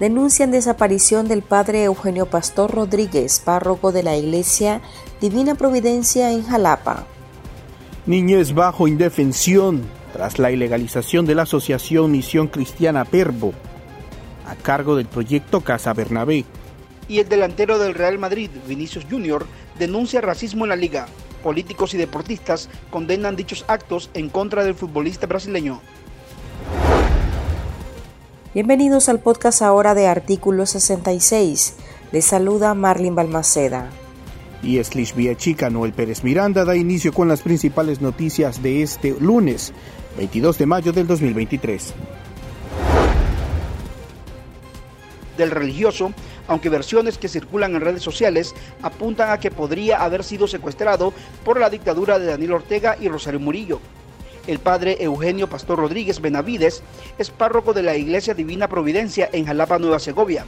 denuncian desaparición del padre Eugenio Pastor Rodríguez, párroco de la Iglesia Divina Providencia en Jalapa. Niñez bajo indefensión tras la ilegalización de la Asociación Misión Cristiana Perbo, a cargo del proyecto Casa Bernabé. Y el delantero del Real Madrid, Vinicius Jr., denuncia racismo en la liga. Políticos y deportistas condenan dichos actos en contra del futbolista brasileño. Bienvenidos al podcast ahora de Artículo 66. Les saluda Marlin Balmaceda. Y Eslish Chica Noel Pérez Miranda da inicio con las principales noticias de este lunes, 22 de mayo del 2023. Del religioso, aunque versiones que circulan en redes sociales apuntan a que podría haber sido secuestrado por la dictadura de Daniel Ortega y Rosario Murillo. El padre Eugenio Pastor Rodríguez Benavides es párroco de la Iglesia Divina Providencia en Jalapa, Nueva Segovia.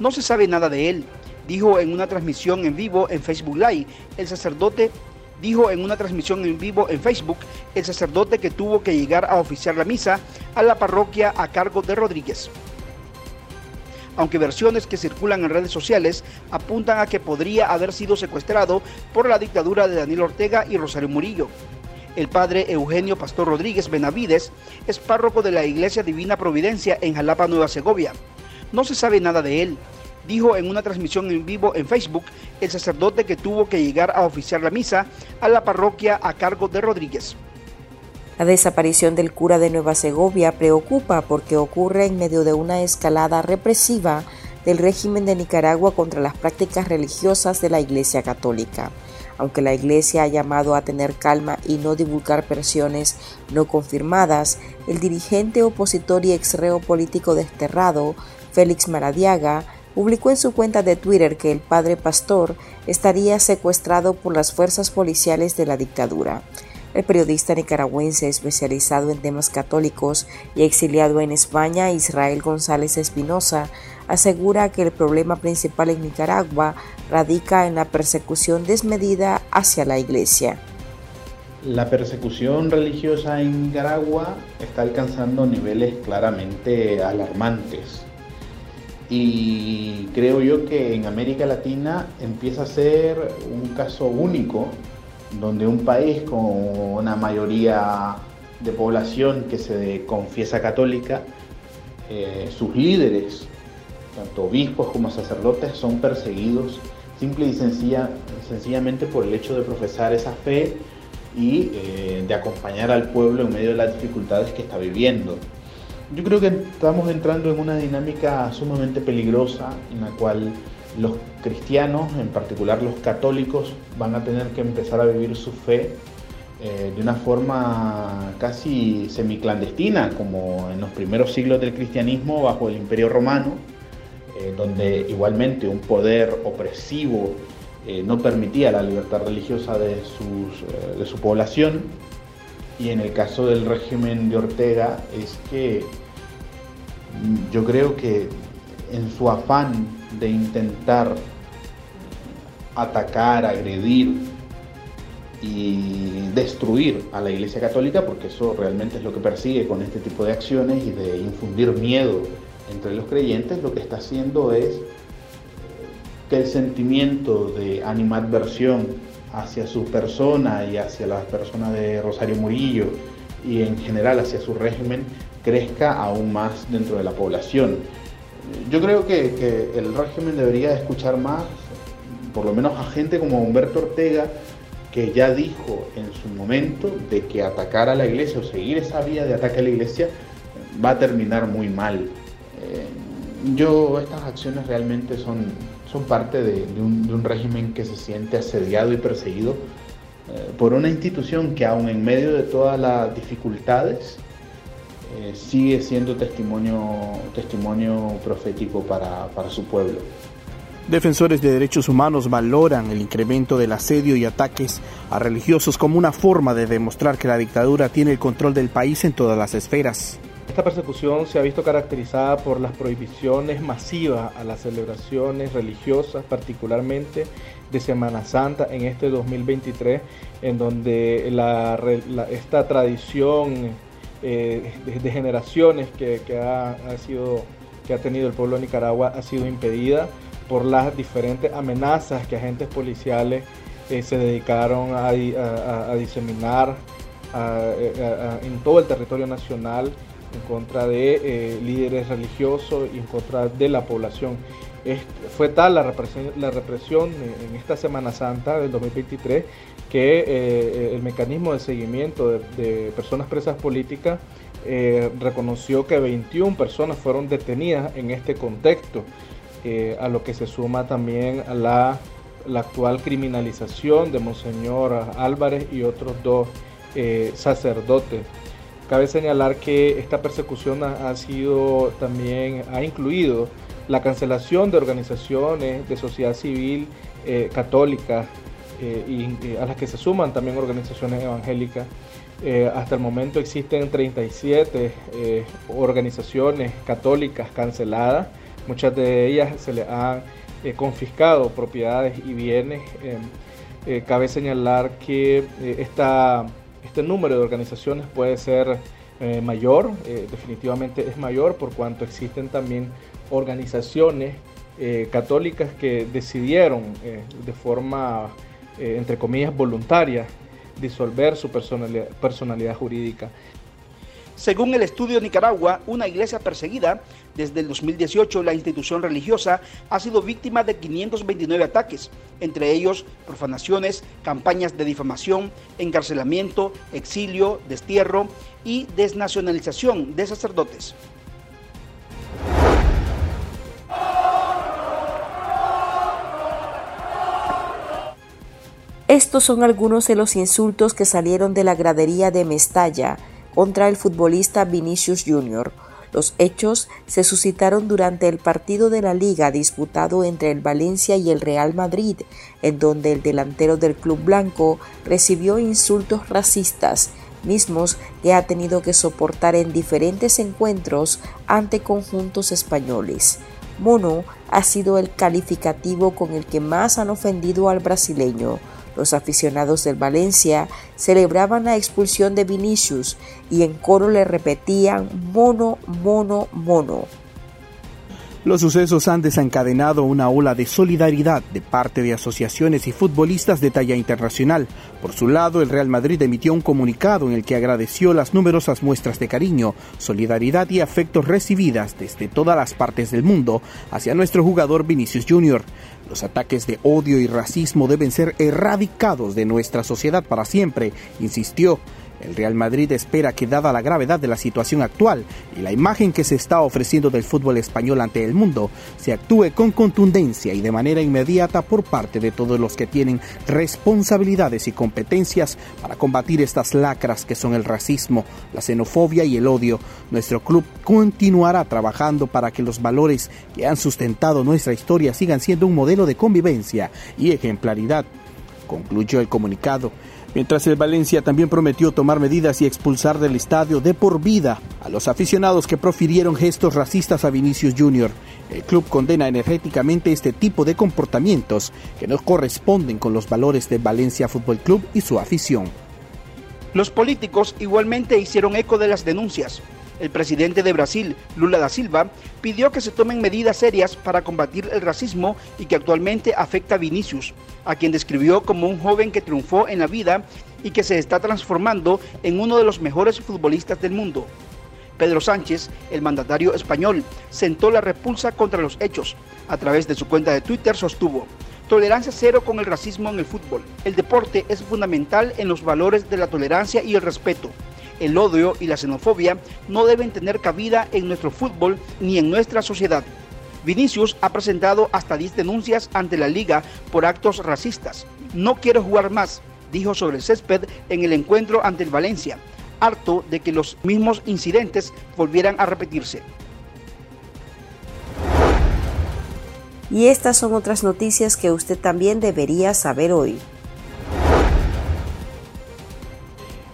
No se sabe nada de él, dijo en una transmisión en vivo en Facebook Live el sacerdote dijo en una transmisión en vivo en Facebook el sacerdote que tuvo que llegar a oficiar la misa a la parroquia a cargo de Rodríguez. Aunque versiones que circulan en redes sociales apuntan a que podría haber sido secuestrado por la dictadura de Daniel Ortega y Rosario Murillo. El padre Eugenio Pastor Rodríguez Benavides es párroco de la Iglesia Divina Providencia en Jalapa, Nueva Segovia. No se sabe nada de él, dijo en una transmisión en vivo en Facebook el sacerdote que tuvo que llegar a oficiar la misa a la parroquia a cargo de Rodríguez. La desaparición del cura de Nueva Segovia preocupa porque ocurre en medio de una escalada represiva del régimen de Nicaragua contra las prácticas religiosas de la Iglesia Católica. Aunque la Iglesia ha llamado a tener calma y no divulgar versiones no confirmadas, el dirigente opositor y exreo político desterrado, Félix Maradiaga, publicó en su cuenta de Twitter que el padre pastor estaría secuestrado por las fuerzas policiales de la dictadura. El periodista nicaragüense especializado en temas católicos y exiliado en España, Israel González Espinosa, asegura que el problema principal en Nicaragua radica en la persecución desmedida hacia la Iglesia. La persecución religiosa en Nicaragua está alcanzando niveles claramente alarmantes. Y creo yo que en América Latina empieza a ser un caso único, donde un país con una mayoría de población que se confiesa católica, eh, sus líderes tanto obispos como sacerdotes, son perseguidos simple y sencilla, sencillamente por el hecho de profesar esa fe y eh, de acompañar al pueblo en medio de las dificultades que está viviendo. Yo creo que estamos entrando en una dinámica sumamente peligrosa en la cual los cristianos, en particular los católicos, van a tener que empezar a vivir su fe eh, de una forma casi semiclandestina, como en los primeros siglos del cristianismo bajo el imperio romano, eh, donde igualmente un poder opresivo eh, no permitía la libertad religiosa de, de su población. Y en el caso del régimen de Ortega es que mm, yo creo que en su afán de intentar atacar, agredir y destruir a la Iglesia Católica, porque eso realmente es lo que persigue con este tipo de acciones y de infundir miedo entre los creyentes lo que está haciendo es que el sentimiento de animadversión hacia su persona y hacia las personas de Rosario Murillo y en general hacia su régimen crezca aún más dentro de la población. Yo creo que, el régimen debería escuchar más, por lo menos a gente como Humberto Ortega, que ya dijo en su momento de que atacar a la iglesia o seguir esa vía de ataque a la iglesia va a terminar muy mal. Eh, yo, estas acciones realmente son, son parte de, un, régimen que se siente asediado y perseguido eh, por una institución que aún en medio de todas las dificultades eh, sigue siendo testimonio, testimonio profético para, para su pueblo. Defensores de derechos humanos valoran el incremento del asedio y ataques a religiosos como una forma de demostrar que la dictadura tiene el control del país en todas las esferas. Esta persecución se ha visto caracterizada por las prohibiciones masivas a las celebraciones religiosas, particularmente de Semana Santa en este 2023, en donde esta tradición eh, de, generaciones que, ha, sido que ha tenido el pueblo de Nicaragua ha sido impedida por las diferentes amenazas que agentes policiales eh, se dedicaron a, diseminar en todo el territorio nacional en contra de eh, líderes religiosos y en contra de la población. Fue tal la represión, la en esta Semana Santa del 2023 que eh, el mecanismo de seguimiento de, personas presas políticas reconoció que 21 personas fueron detenidas en este contexto. Eh, a lo que se suma también a la, actual criminalización de Monseñor Álvarez y otros dos eh, sacerdotes. Cabe señalar que esta persecución ha, sido también, ha incluido la cancelación de organizaciones de sociedad civil eh, católicas y, a las que se suman también organizaciones evangélicas. hasta el momento existen 37 organizaciones católicas canceladas Muchas de ellas se le han eh, confiscado propiedades y bienes. Em, eh, cabe señalar que eh, esta, este número de organizaciones puede ser mayor, definitivamente es mayor por cuanto existen también organizaciones católicas que decidieron de forma, entre comillas, voluntaria disolver su personalidad, personalidad jurídica. Según el estudio Nicaragua, una iglesia perseguida, desde el 2018 la institución religiosa ha sido víctima de 529 ataques, entre ellos profanaciones, campañas de difamación, encarcelamiento, exilio, destierro y desnacionalización de sacerdotes. Estos son algunos de los insultos que salieron de la gradería de Mestalla contra el futbolista Vinicius Jr. Los hechos se suscitaron durante el partido de la liga disputado entre el Valencia y el Real Madrid, en donde el delantero del club blanco recibió insultos racistas, mismos que ha tenido que soportar en diferentes encuentros ante conjuntos españoles. Mono ha sido el calificativo con el que más han ofendido al brasileño, los aficionados del Valencia celebraban la expulsión de Vinicius y en coro le repetían mono, mono, mono. Los sucesos han desencadenado una ola de solidaridad de parte de asociaciones y futbolistas de talla internacional. Por su lado, el Real Madrid emitió un comunicado en el que agradeció las numerosas muestras de cariño, solidaridad y afectos recibidas desde todas las partes del mundo hacia nuestro jugador Vinicius Jr. Los ataques de odio y racismo deben ser erradicados de nuestra sociedad para siempre, insistió. El Real Madrid espera que dada la gravedad de la situación actual y la imagen que se está ofreciendo del fútbol español ante el mundo, se actúe con contundencia y de manera inmediata por parte de todos los que tienen responsabilidades y competencias para combatir estas lacras que son el racismo, la xenofobia y el odio. Nuestro club continuará trabajando para que los valores que han sustentado nuestra historia sigan siendo un modelo de convivencia y ejemplaridad, concluyó el comunicado mientras el Valencia también prometió tomar medidas y expulsar del estadio de por vida a los aficionados que profirieron gestos racistas a Vinicius Jr. El club condena energéticamente este tipo de comportamientos que no corresponden con los valores de Valencia Fútbol Club y su afición. Los políticos igualmente hicieron eco de las denuncias. El presidente de Brasil, Lula da Silva, pidió que se tomen medidas serias para combatir el racismo y que actualmente afecta a Vinicius, a quien describió como un joven que triunfó en la vida y que se está transformando en uno de los mejores futbolistas del mundo. Pedro Sánchez, el mandatario español, sentó la repulsa contra los hechos. A través de su cuenta de Twitter sostuvo, tolerancia cero con el racismo en el fútbol. El deporte es fundamental en los valores de la tolerancia y el respeto el odio y la xenofobia no deben tener cabida en nuestro fútbol ni en nuestra sociedad. Vinicius ha presentado hasta 10 denuncias ante la liga por actos racistas. No quiero jugar más, dijo sobre el césped en el encuentro ante el Valencia, harto de que los mismos incidentes volvieran a repetirse. Y estas son otras noticias que usted también debería saber hoy.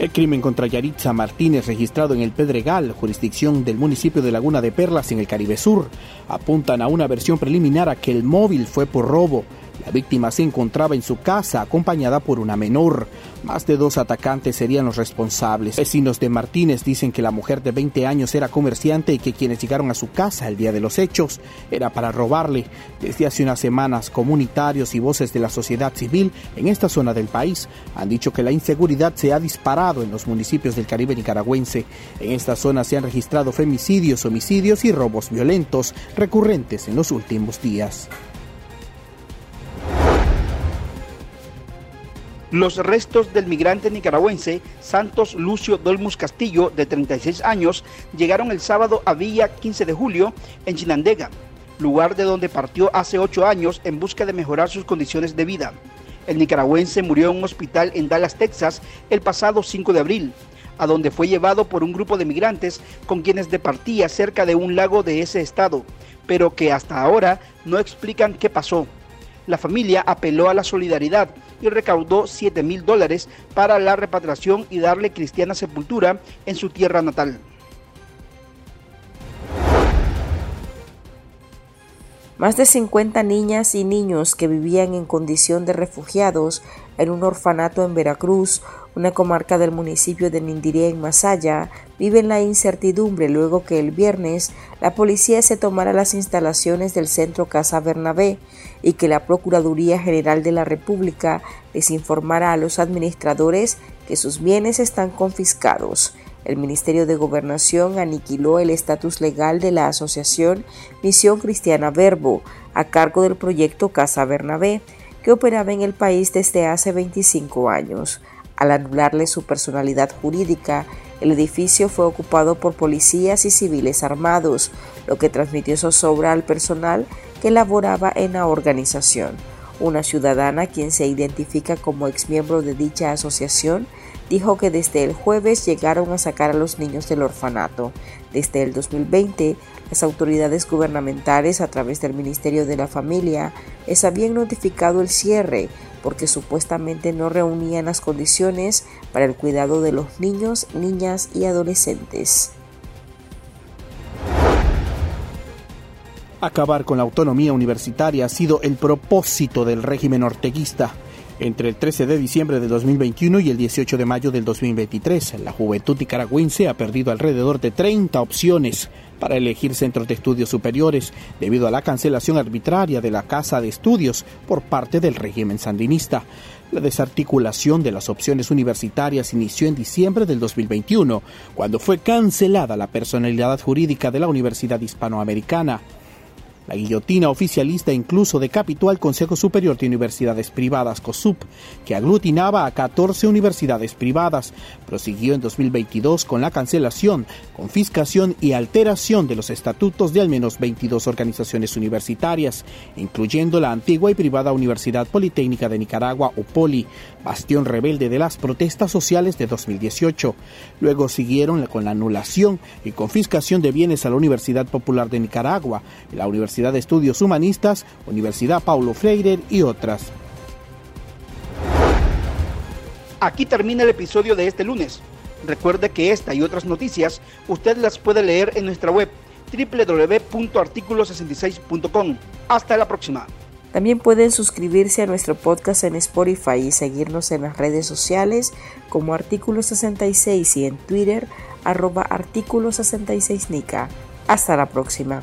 El crimen contra Yaritza Martínez, registrado en el Pedregal, jurisdicción del municipio de Laguna de Perlas en el Caribe Sur, apuntan a una versión preliminar a que el móvil fue por robo. La víctima se encontraba en su casa acompañada por una menor. Más de dos atacantes serían los responsables. Vecinos de Martínez dicen que la mujer de 20 años era comerciante y que quienes llegaron a su casa el día de los hechos era para robarle. Desde hace unas semanas, comunitarios y voces de la sociedad civil en esta zona del país han dicho que la inseguridad se ha disparado en los municipios del Caribe nicaragüense. En esta zona se han registrado femicidios, homicidios y robos violentos recurrentes en los últimos días. Los restos del migrante nicaragüense Santos Lucio Dolmus Castillo, de 36 años, llegaron el sábado a Villa 15 de julio en Chinandega, lugar de donde partió hace ocho años en busca de mejorar sus condiciones de vida. El nicaragüense murió en un hospital en Dallas, Texas, el pasado 5 de abril, a donde fue llevado por un grupo de migrantes con quienes departía cerca de un lago de ese estado, pero que hasta ahora no explican qué pasó. La familia apeló a la solidaridad y recaudó 7 mil dólares para la repatriación y darle cristiana sepultura en su tierra natal. Más de 50 niñas y niños que vivían en condición de refugiados en un orfanato en Veracruz, una comarca del municipio de Nindiré en Masaya, viven la incertidumbre luego que el viernes la policía se tomara las instalaciones del centro Casa Bernabé y que la Procuraduría General de la República les informara a los administradores que sus bienes están confiscados. El Ministerio de Gobernación aniquiló el estatus legal de la asociación Misión Cristiana Verbo, a cargo del proyecto Casa Bernabé, que operaba en el país desde hace 25 años. Al anularle su personalidad jurídica, el edificio fue ocupado por policías y civiles armados, lo que transmitió zozobra al personal que laboraba en la organización. Una ciudadana, quien se identifica como exmiembro de dicha asociación, dijo que desde el jueves llegaron a sacar a los niños del orfanato. Desde el 2020, las autoridades gubernamentales, a través del Ministerio de la Familia, les habían notificado el cierre porque supuestamente no reunían las condiciones para el cuidado de los niños, niñas y adolescentes. Acabar con la autonomía universitaria ha sido el propósito del régimen orteguista. Entre el 13 de diciembre de 2021 y el 18 de mayo del 2023, la juventud nicaragüense ha perdido alrededor de 30 opciones para elegir centros de estudios superiores debido a la cancelación arbitraria de la Casa de Estudios por parte del régimen sandinista. La desarticulación de las opciones universitarias inició en diciembre del 2021, cuando fue cancelada la personalidad jurídica de la Universidad Hispanoamericana. La guillotina oficialista incluso decapitó al Consejo Superior de Universidades Privadas, COSUP, que aglutinaba a 14 universidades privadas. Prosiguió en 2022 con la cancelación, confiscación y alteración de los estatutos de al menos 22 organizaciones universitarias, incluyendo la antigua y privada Universidad Politécnica de Nicaragua, UPOLI, bastión rebelde de las protestas sociales de 2018. Luego siguieron con la anulación y confiscación de bienes a la Universidad Popular de Nicaragua, la Universidad de Estudios Humanistas, Universidad Paulo Freire y otras. Aquí termina el episodio de este lunes. Recuerde que esta y otras noticias usted las puede leer en nuestra web www.articulo66.com. Hasta la próxima. También pueden suscribirse a nuestro podcast en Spotify y seguirnos en las redes sociales como Artículo 66 y en Twitter arroba Artículo 66 Nica. Hasta la próxima.